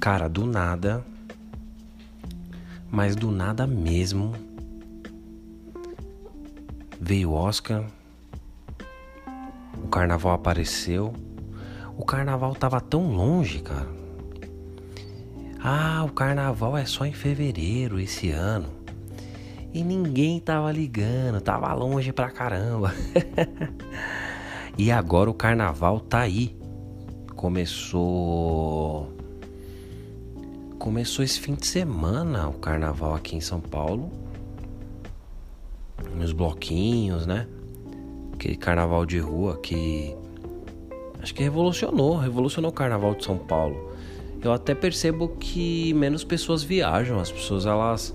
Cara, do nada, mas do nada mesmo, veio Oscar, o carnaval apareceu. O carnaval tava tão longe, cara. Ah, o carnaval é só em fevereiro esse ano. E ninguém tava ligando, tava longe pra caramba. e agora o carnaval tá aí. Começou. Começou esse fim de semana o carnaval aqui em São Paulo. Nos bloquinhos, né? Aquele carnaval de rua que. Acho que revolucionou, revolucionou o carnaval de São Paulo. Eu até percebo que menos pessoas viajam, as pessoas elas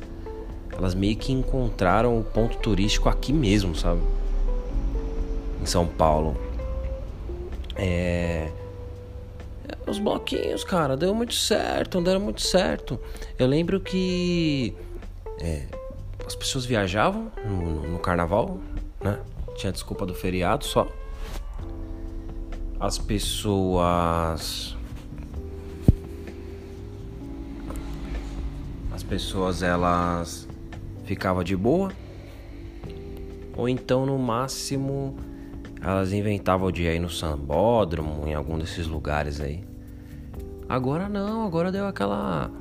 elas meio que encontraram o ponto turístico aqui mesmo, sabe? Em São Paulo. É. Os bloquinhos, cara, deu muito certo, deram muito certo. Eu lembro que é, as pessoas viajavam no, no carnaval, né? Tinha desculpa do feriado só. As pessoas. As pessoas elas ficava de boa. Ou então, no máximo, elas inventavam de ir no sambódromo, em algum desses lugares aí. Agora não, agora deu aquela.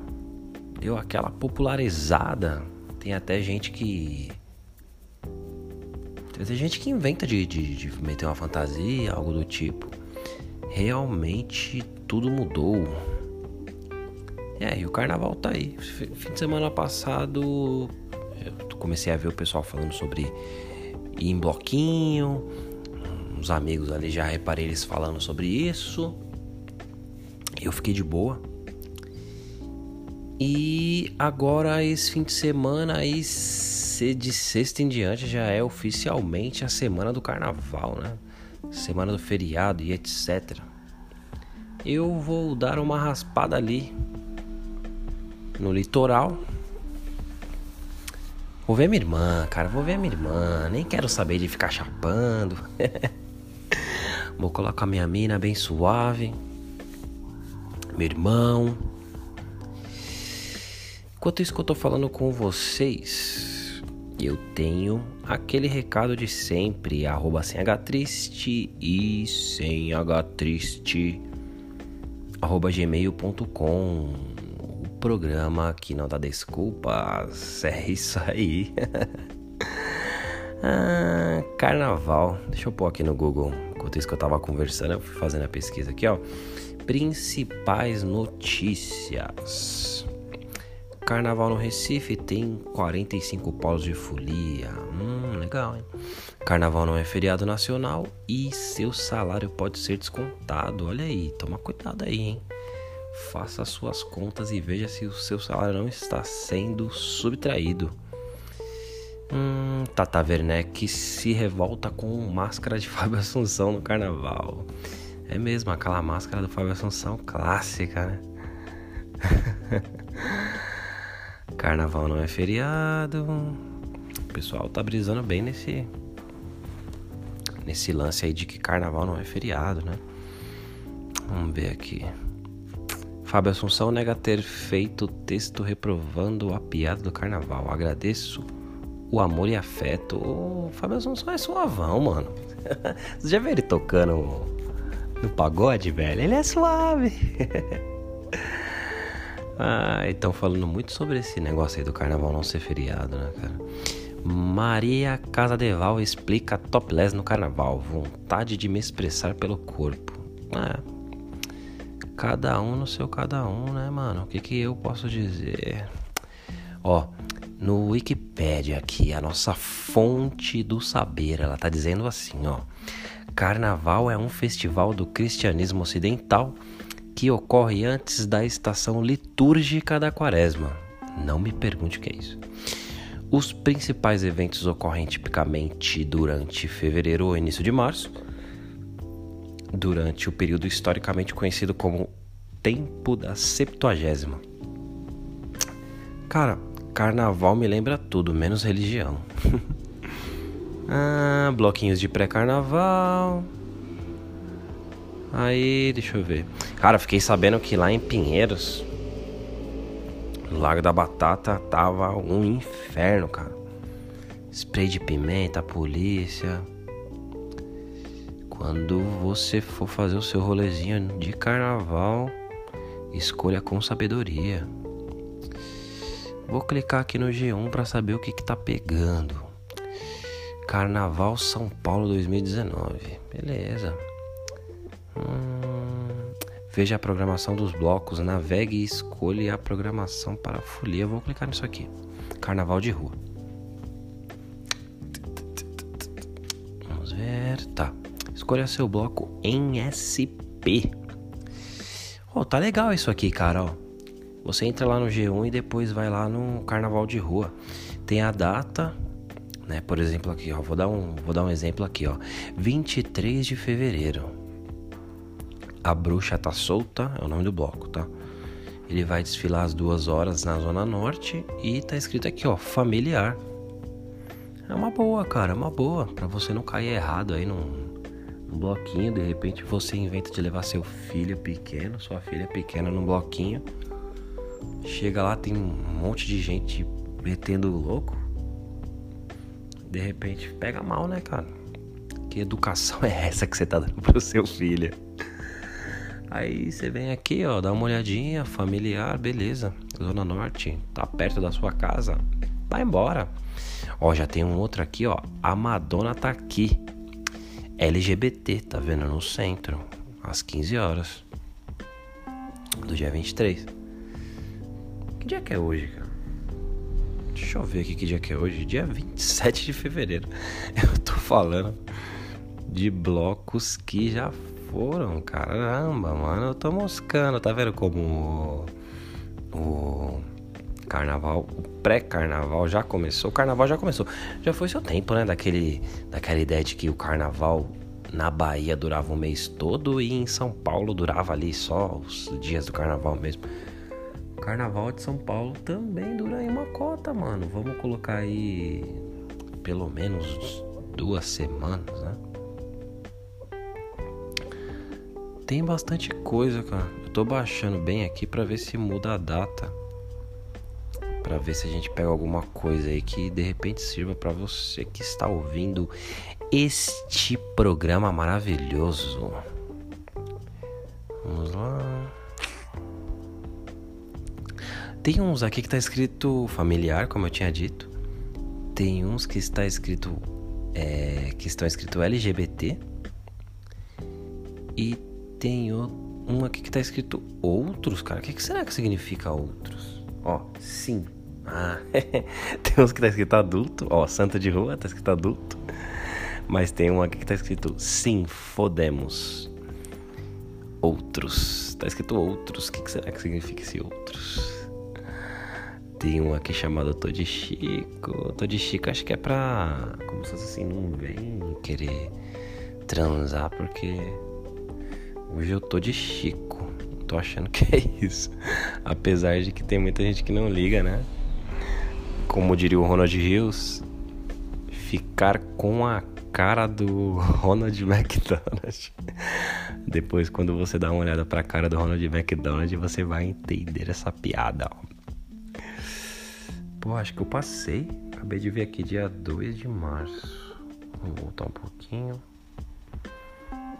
Deu aquela popularizada. Tem até gente que. Tem gente que inventa de, de, de meter uma fantasia, algo do tipo. Realmente tudo mudou. É, e o carnaval tá aí. Fim de semana passado eu comecei a ver o pessoal falando sobre ir em bloquinho. Uns amigos ali já reparei eles falando sobre isso. Eu fiquei de boa. E agora esse fim de semana aí de sexta em diante já é oficialmente a semana do carnaval, né? Semana do feriado e etc. Eu vou dar uma raspada ali no litoral Vou ver minha irmã, cara. Vou ver minha irmã. Nem quero saber de ficar chapando. Vou colocar minha mina bem suave. Meu irmão. Enquanto isso que eu tô falando com vocês, eu tenho aquele recado de sempre, arroba sem H triste e sem H triste, arroba gmail.com programa que não dá desculpas. É isso aí. ah, carnaval. Deixa eu pôr aqui no Google. Enquanto isso que eu tava conversando, eu fui fazendo a pesquisa aqui, ó. Principais notícias. Carnaval no Recife tem 45 polos de folia. Hum, legal, hein? Carnaval não é feriado nacional e seu salário pode ser descontado. Olha aí, toma cuidado aí, hein? faça as suas contas e veja se o seu salário não está sendo subtraído. Hum, Tata Werneck se revolta com máscara de Fábio Assunção no carnaval. É mesmo, aquela máscara do Fábio Assunção clássica, né? carnaval não é feriado. O pessoal tá brisando bem nesse nesse lance aí de que carnaval não é feriado, né? Vamos ver aqui. Fábio Assunção nega ter feito texto reprovando a piada do carnaval. Agradeço o amor e afeto. O Fábio Assunção é suavão, mano. Você já viu ele tocando no pagode, velho? Ele é suave. ah, estão falando muito sobre esse negócio aí do carnaval não ser feriado, né, cara? Maria Casadeval explica topless no carnaval. Vontade de me expressar pelo corpo. Ah, Cada um no seu cada um, né, mano? O que, que eu posso dizer? Ó, no Wikipedia aqui, a nossa fonte do saber, ela tá dizendo assim, ó. Carnaval é um festival do cristianismo ocidental que ocorre antes da estação litúrgica da quaresma. Não me pergunte o que é isso. Os principais eventos ocorrem tipicamente durante fevereiro ou início de março durante o período historicamente conhecido como Tempo da Septuagésima. Cara, carnaval me lembra tudo, menos religião. ah, bloquinhos de pré-carnaval. Aí, deixa eu ver. Cara, fiquei sabendo que lá em Pinheiros No Lago da Batata tava um inferno, cara. Spray de pimenta, polícia. Quando você for fazer o seu rolezinho de carnaval, escolha com sabedoria. Vou clicar aqui no G1 para saber o que, que tá pegando. Carnaval São Paulo 2019. Beleza. Hum, veja a programação dos blocos, navegue e escolha a programação para a folia. Vou clicar nisso aqui. Carnaval de rua. Vamos ver. Tá. Escolha seu bloco em SP. Oh, tá legal isso aqui, cara. Você entra lá no G1 e depois vai lá no Carnaval de Rua. Tem a data, né? Por exemplo, aqui, ó. Vou dar um, vou dar um exemplo aqui, ó. 23 de fevereiro. A bruxa tá solta, é o nome do bloco, tá? Ele vai desfilar às duas horas na Zona Norte e tá escrito aqui, ó, familiar. É uma boa, cara, é uma boa. Pra você não cair errado aí num, num bloquinho. De repente você inventa de levar seu filho pequeno, sua filha pequena num bloquinho. Chega lá, tem um monte de gente metendo louco. De repente pega mal, né, cara? Que educação é essa que você tá dando pro seu filho? Aí você vem aqui, ó, dá uma olhadinha, familiar, beleza. Zona Norte, tá perto da sua casa. Vai embora. Ó, já tem um outro aqui, ó. A Madonna tá aqui. LGBT, tá vendo? No centro, às 15 horas do dia 23. Que dia que é hoje, cara? Deixa eu ver aqui que dia que é hoje. Dia 27 de fevereiro. Eu tô falando de blocos que já foram. Caramba, mano. Eu tô moscando. Tá vendo como o, o carnaval, o pré-carnaval já começou? O carnaval já começou. Já foi seu tempo, né? Daquele, daquela ideia de que o carnaval na Bahia durava um mês todo e em São Paulo durava ali só os dias do carnaval mesmo. Carnaval de São Paulo também dura aí uma cota, mano. Vamos colocar aí pelo menos duas semanas, né? Tem bastante coisa, cara. Eu tô baixando bem aqui para ver se muda a data. Para ver se a gente pega alguma coisa aí que de repente sirva para você que está ouvindo este programa maravilhoso. Vamos lá. Tem uns aqui que tá escrito familiar, como eu tinha dito. Tem uns que está escrito é, que estão escrito LGBT. E tem um aqui que tá escrito outros, cara. O que, que será que significa outros? Ó, sim. Ah, tem uns que tá escrito adulto. Ó, Santa de Rua tá escrito adulto. Mas tem um aqui que tá escrito sim, fodemos. Outros. Tá escrito outros. O que, que será que significa esse outros? Tem um aqui chamado Tô de Chico. Tô de Chico acho que é pra. Como se fosse assim, não vem querer transar porque. Hoje eu tô de Chico. Tô achando que é isso. Apesar de que tem muita gente que não liga, né? Como diria o Ronald Rios, ficar com a cara do Ronald McDonald. Depois, quando você dá uma olhada pra cara do Ronald McDonald, você vai entender essa piada, ó. Pô, acho que eu passei. Acabei de ver aqui, dia 2 de março. Vamos voltar um pouquinho.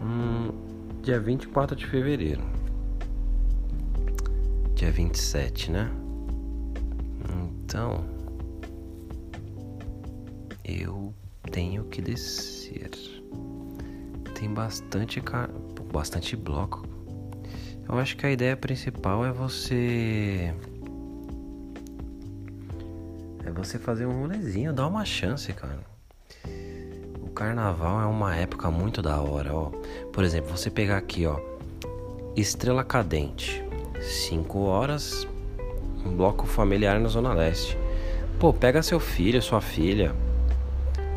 Hum, dia 24 de fevereiro. Dia 27, né? Então. Eu tenho que descer. Tem bastante, bastante bloco. Eu acho que a ideia principal é você você fazer um rolezinho, dar uma chance, cara. O carnaval é uma época muito da hora, ó. Por exemplo, você pegar aqui, ó, Estrela Cadente, 5 horas, um bloco familiar na Zona Leste. Pô, pega seu filho, sua filha,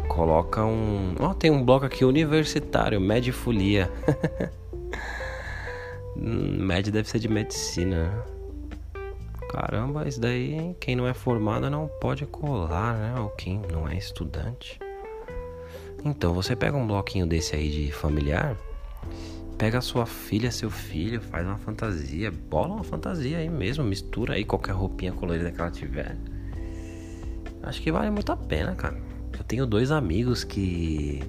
coloca um. Ó, oh, tem um bloco aqui universitário, Med Folia. Med deve ser de medicina, né? Caramba, isso daí, quem não é formado não pode colar, né? Ou quem não é estudante. Então, você pega um bloquinho desse aí de familiar Pega sua filha, seu filho, faz uma fantasia, bola uma fantasia aí mesmo, mistura aí qualquer roupinha colorida que ela tiver. Acho que vale muito a pena, cara. Eu tenho dois amigos que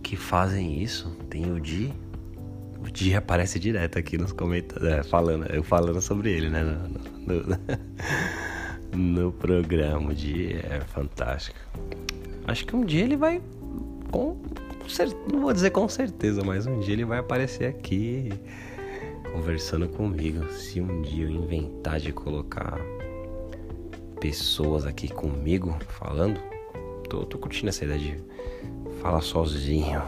que fazem isso. Tem o Di. O Di aparece direto aqui nos comentários, é, falando, eu falando sobre ele, né? No, no, no programa. O Di é fantástico. Acho que um dia ele vai com não vou dizer com certeza, mas um dia ele vai aparecer aqui conversando comigo. Se um dia eu inventar de colocar pessoas aqui comigo falando, tô, tô curtindo essa ideia de falar sozinho.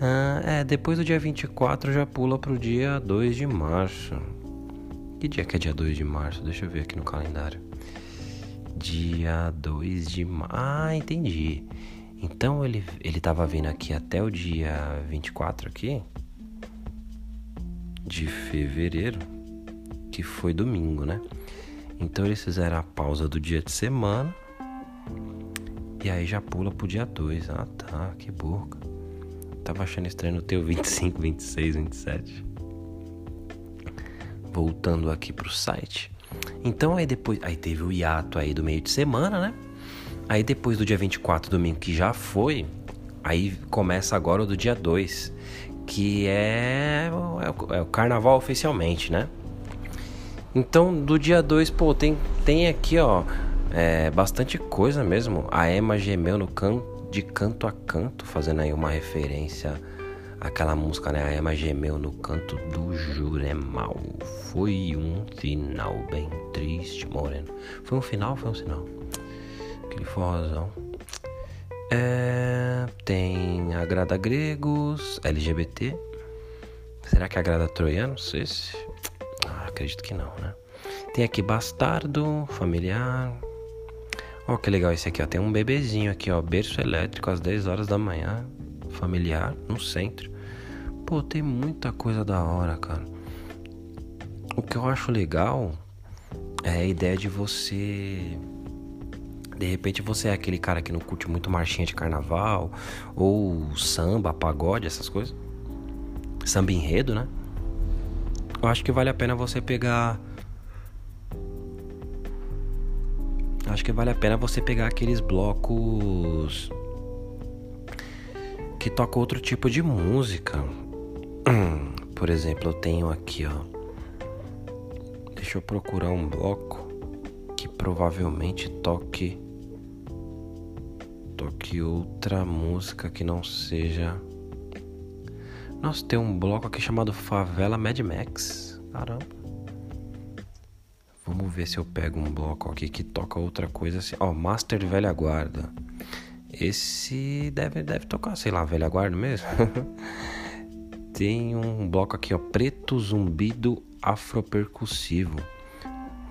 Ah, é, depois do dia 24 já pula pro dia 2 de março. Que dia que é dia 2 de março? Deixa eu ver aqui no calendário. Dia 2 de março. Ah, entendi. Então ele, ele tava vindo aqui até o dia 24 aqui de fevereiro, que foi domingo, né? Então eles fizeram a pausa do dia de semana e aí já pula pro dia 2. Ah tá, que boca. Tava achando estranho no teu 25, 26, 27. Voltando aqui pro site. Então aí depois. Aí teve o hiato aí do meio de semana, né? Aí depois do dia 24, domingo, que já foi, aí começa agora o do dia 2, que é, é, é o carnaval oficialmente, né? Então, do dia 2, pô, tem, tem aqui, ó, é, bastante coisa mesmo. A Emma gemeu no canto, de canto a canto, fazendo aí uma referência àquela música, né? A Emma gemeu no canto do Juremal. Foi um final bem triste, Moreno. Foi um final foi um sinal? aquele forrozão. É, tem agrada gregos, LGBT. Será que agrada troianos? Esse? Ah, acredito que não, né? Tem aqui bastardo, familiar. Ó, oh, que legal esse aqui, ó. Tem um bebezinho aqui, ó. Berço elétrico às 10 horas da manhã. Familiar, no centro. Pô, tem muita coisa da hora, cara. O que eu acho legal é a ideia de você de repente você é aquele cara que não curte muito marchinha de carnaval, ou samba, pagode, essas coisas. Samba enredo, né? Eu acho que vale a pena você pegar. Acho que vale a pena você pegar aqueles blocos que tocam outro tipo de música. Por exemplo, eu tenho aqui, ó. Deixa eu procurar um bloco que provavelmente toque toque outra música que não seja. Nossa, tem um bloco aqui chamado Favela Mad Max. Caramba. Vamos ver se eu pego um bloco aqui que toca outra coisa assim. Ó, Master Velha Guarda. Esse deve, deve tocar, sei lá, Velha Guarda mesmo. tem um bloco aqui, ó. Preto Zumbido Afropercussivo.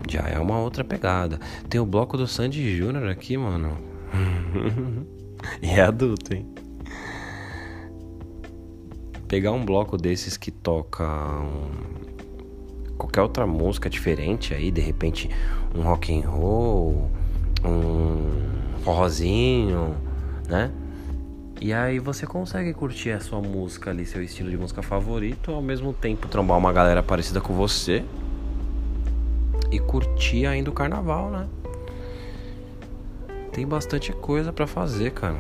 Já é uma outra pegada. Tem o bloco do Sandy Júnior aqui, mano. e é adulto, hein? Pegar um bloco desses que toca um... qualquer outra música diferente aí, de repente um rock and roll, um forrozinho, né? E aí você consegue curtir a sua música ali, seu estilo de música favorito, ao mesmo tempo trombar uma galera parecida com você e curtir ainda o carnaval, né? tem bastante coisa para fazer, cara.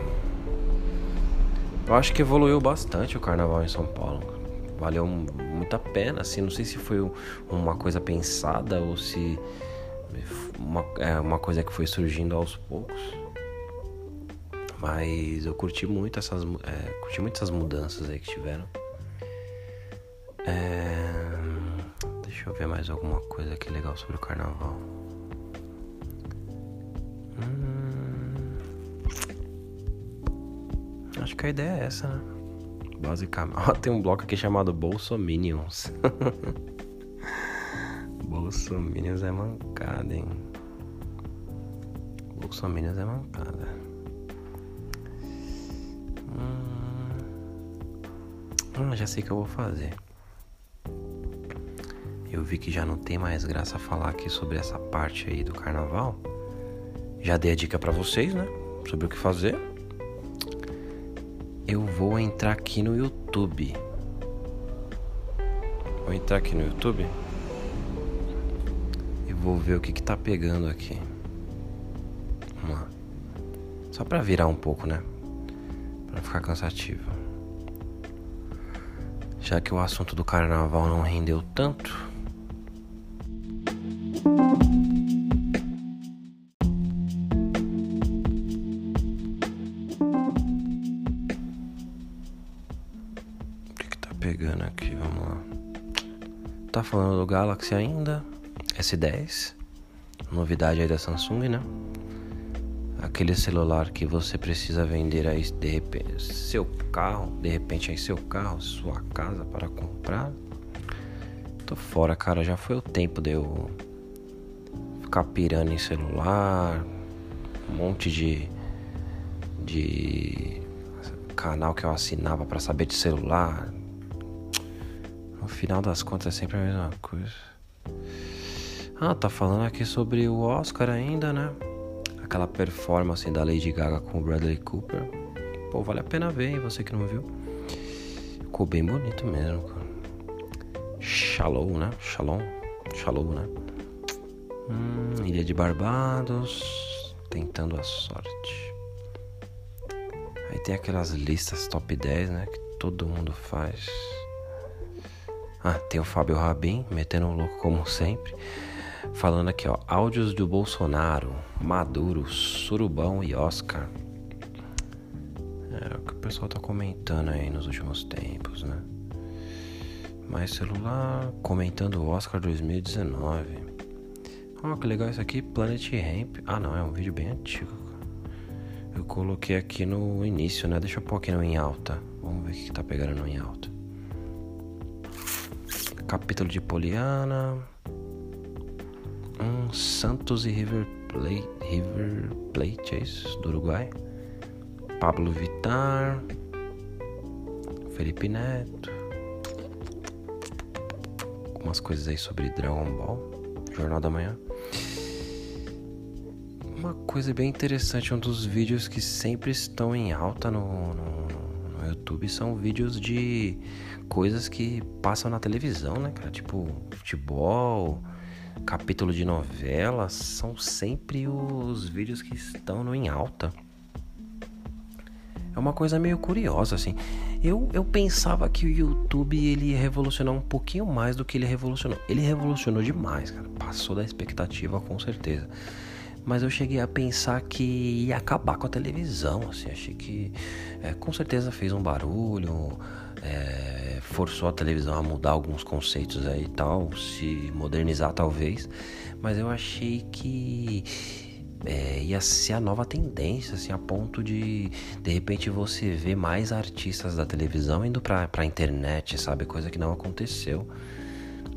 Eu acho que evoluiu bastante o carnaval em São Paulo. Valeu muito a pena, assim, não sei se foi uma coisa pensada ou se uma, é uma coisa que foi surgindo aos poucos. Mas eu curti muito essas, é, curti muito essas mudanças aí que tiveram. É, deixa eu ver mais alguma coisa aqui legal sobre o carnaval. Acho que a ideia é essa, né? Basicamente. Tem um bloco aqui chamado Bolsominions. Bolsominions é mancada, hein? Bolsominions é mancada. Hum... hum, já sei o que eu vou fazer. Eu vi que já não tem mais graça falar aqui sobre essa parte aí do carnaval. Já dei a dica para vocês, né? Sobre o que fazer. Eu vou entrar aqui no YouTube. Vou entrar aqui no YouTube e vou ver o que, que tá pegando aqui. Vamos lá. Só pra virar um pouco, né? Pra ficar cansativo. Já que o assunto do carnaval não rendeu tanto. Galaxy ainda, S10, novidade aí da Samsung, né? Aquele celular que você precisa vender aí de repente seu carro, de repente aí seu carro, sua casa para comprar. Tô fora, cara, já foi o tempo de eu ficar pirando em celular, um monte de de canal que eu assinava para saber de celular, no final das contas é sempre a mesma coisa. Ah, tá falando aqui sobre o Oscar ainda, né? Aquela performance da Lady Gaga com o Bradley Cooper. Pô, vale a pena ver, hein? Você que não viu. Ficou bem bonito mesmo, cara. Shalom, né? Shalom. Shalom, né? Hum, Ilha de Barbados. Tentando a sorte. Aí tem aquelas listas top 10, né? Que todo mundo faz. Ah, tem o Fábio Rabin metendo um louco como sempre. Falando aqui, ó, áudios do Bolsonaro, Maduro, Surubão e Oscar. É o que o pessoal tá comentando aí nos últimos tempos, né? Mais celular, comentando o Oscar 2019. Ó, oh, que legal isso aqui, Planet Ramp. Ah, não, é um vídeo bem antigo. Eu coloquei aqui no início, né? Deixa eu pôr aqui no em alta. Vamos ver o que tá pegando no em alta capítulo de Poliana, um Santos e River Plate, River Plate, é isso, do Uruguai, Pablo Vitar, Felipe Neto, algumas coisas aí sobre Dragon Ball, Jornal da Manhã. Uma coisa bem interessante, um dos vídeos que sempre estão em alta no, no, no YouTube são vídeos de coisas que passam na televisão, né, cara? Tipo, futebol, capítulo de novela, são sempre os vídeos que estão no em alta. É uma coisa meio curiosa, assim. Eu, eu pensava que o YouTube ele ia revolucionar um pouquinho mais do que ele revolucionou. Ele revolucionou demais, cara. Passou da expectativa, com certeza. Mas eu cheguei a pensar que ia acabar com a televisão, assim. Achei que é, com certeza fez um barulho, é, forçou a televisão a mudar alguns conceitos aí e tal, se modernizar talvez, mas eu achei que é, ia ser a nova tendência, assim, a ponto de de repente você ver mais artistas da televisão indo pra, pra internet, sabe? Coisa que não aconteceu.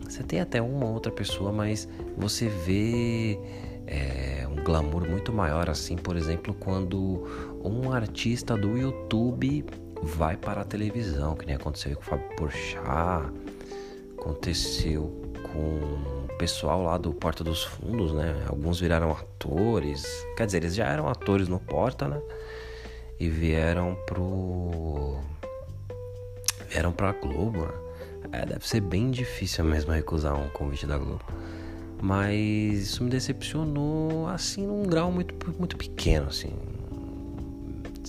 Você tem até uma outra pessoa, mas você vê é, um glamour muito maior, assim, por exemplo, quando um artista do YouTube vai para a televisão, que nem aconteceu com o Fábio Porchat, aconteceu com o pessoal lá do Porta dos Fundos, né? Alguns viraram atores, quer dizer, eles já eram atores no Porta, né? E vieram pro vieram pra Globo, né? É, deve ser bem difícil mesmo recusar um convite da Globo. Mas isso me decepcionou assim num grau muito muito pequeno, assim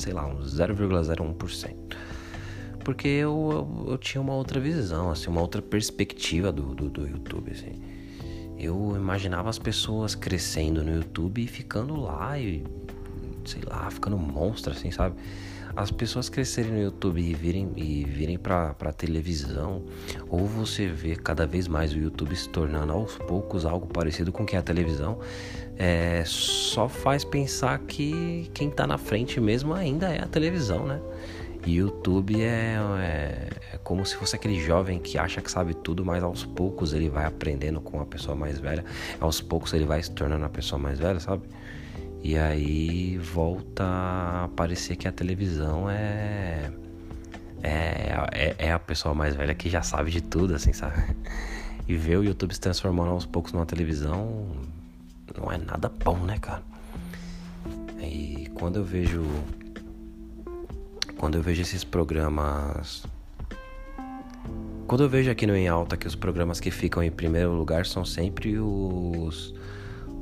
sei lá, uns 0,01%. Porque eu, eu, eu, tinha uma outra visão, assim, uma outra perspectiva do, do, do YouTube, assim. Eu imaginava as pessoas crescendo no YouTube e ficando lá e, sei lá, ficando monstro, assim, sabe? As pessoas crescerem no YouTube e virem, e virem pra, pra televisão, ou você vê cada vez mais o YouTube se tornando aos poucos algo parecido com o que é a televisão, é, só faz pensar que quem tá na frente mesmo ainda é a televisão, né? YouTube é, é, é, como se fosse aquele jovem que acha que sabe tudo, mas aos poucos ele vai aprendendo com a pessoa mais velha, aos poucos ele vai se tornando a pessoa mais velha, sabe? E aí volta a parecer que a televisão é, é, é, é a pessoa mais velha que já sabe de tudo, assim, sabe? E ver o YouTube se transformando aos poucos numa televisão não é nada bom, né, cara? E quando eu vejo quando eu vejo esses programas. Quando eu vejo aqui no Em Alta que os programas que ficam em primeiro lugar são sempre os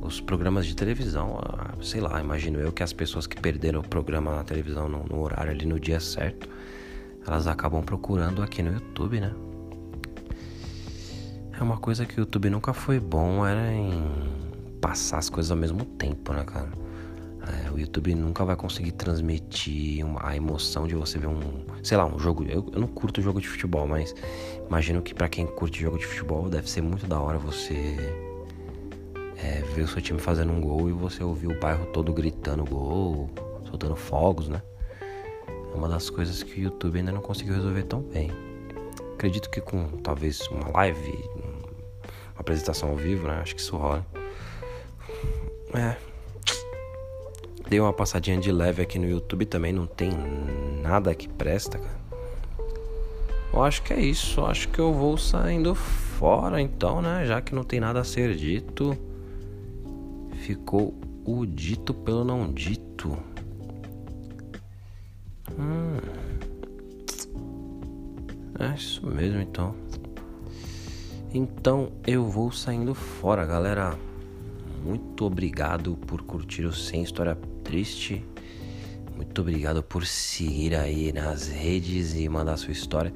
os programas de televisão, sei lá, imagino eu que as pessoas que perderam o programa na televisão no, no, horário ali no dia certo, elas acabam procurando aqui no YouTube, né? É uma coisa que o YouTube nunca foi bom, era em passar as coisas ao mesmo tempo, né, cara? É, o YouTube nunca vai conseguir transmitir uma, a emoção de você ver um, sei lá, um jogo. Eu, eu não curto jogo de futebol, mas imagino que para quem curte jogo de futebol deve ser muito da hora você é, ver o seu time fazendo um gol e você ouvir o bairro todo gritando gol, soltando fogos, né? É uma das coisas que o YouTube ainda não conseguiu resolver tão bem. Acredito que com talvez uma live, uma apresentação ao vivo, né? Acho que isso rola. É. Dei uma passadinha de leve aqui no YouTube também, não tem nada que presta, cara. Eu acho que é isso, eu acho que eu vou saindo fora então, né? Já que não tem nada a ser dito ficou o dito pelo não dito. Hum. É isso mesmo então. Então eu vou saindo fora, galera. Muito obrigado por curtir o Sem História Triste. Muito obrigado por seguir aí nas redes e mandar sua história.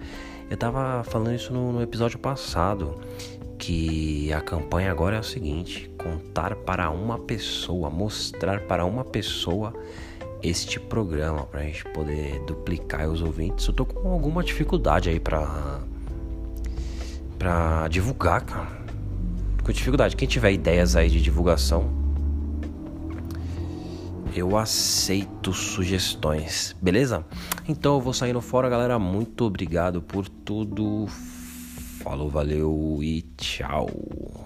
Eu tava falando isso no, no episódio passado que a campanha agora é o seguinte: contar para uma pessoa, mostrar para uma pessoa este programa para a gente poder duplicar os ouvintes. Eu tô com alguma dificuldade aí para para divulgar, cara. Com dificuldade. Quem tiver ideias aí de divulgação, eu aceito sugestões, beleza? Então eu vou saindo fora, galera. Muito obrigado por tudo. Falou, valeu e tchau.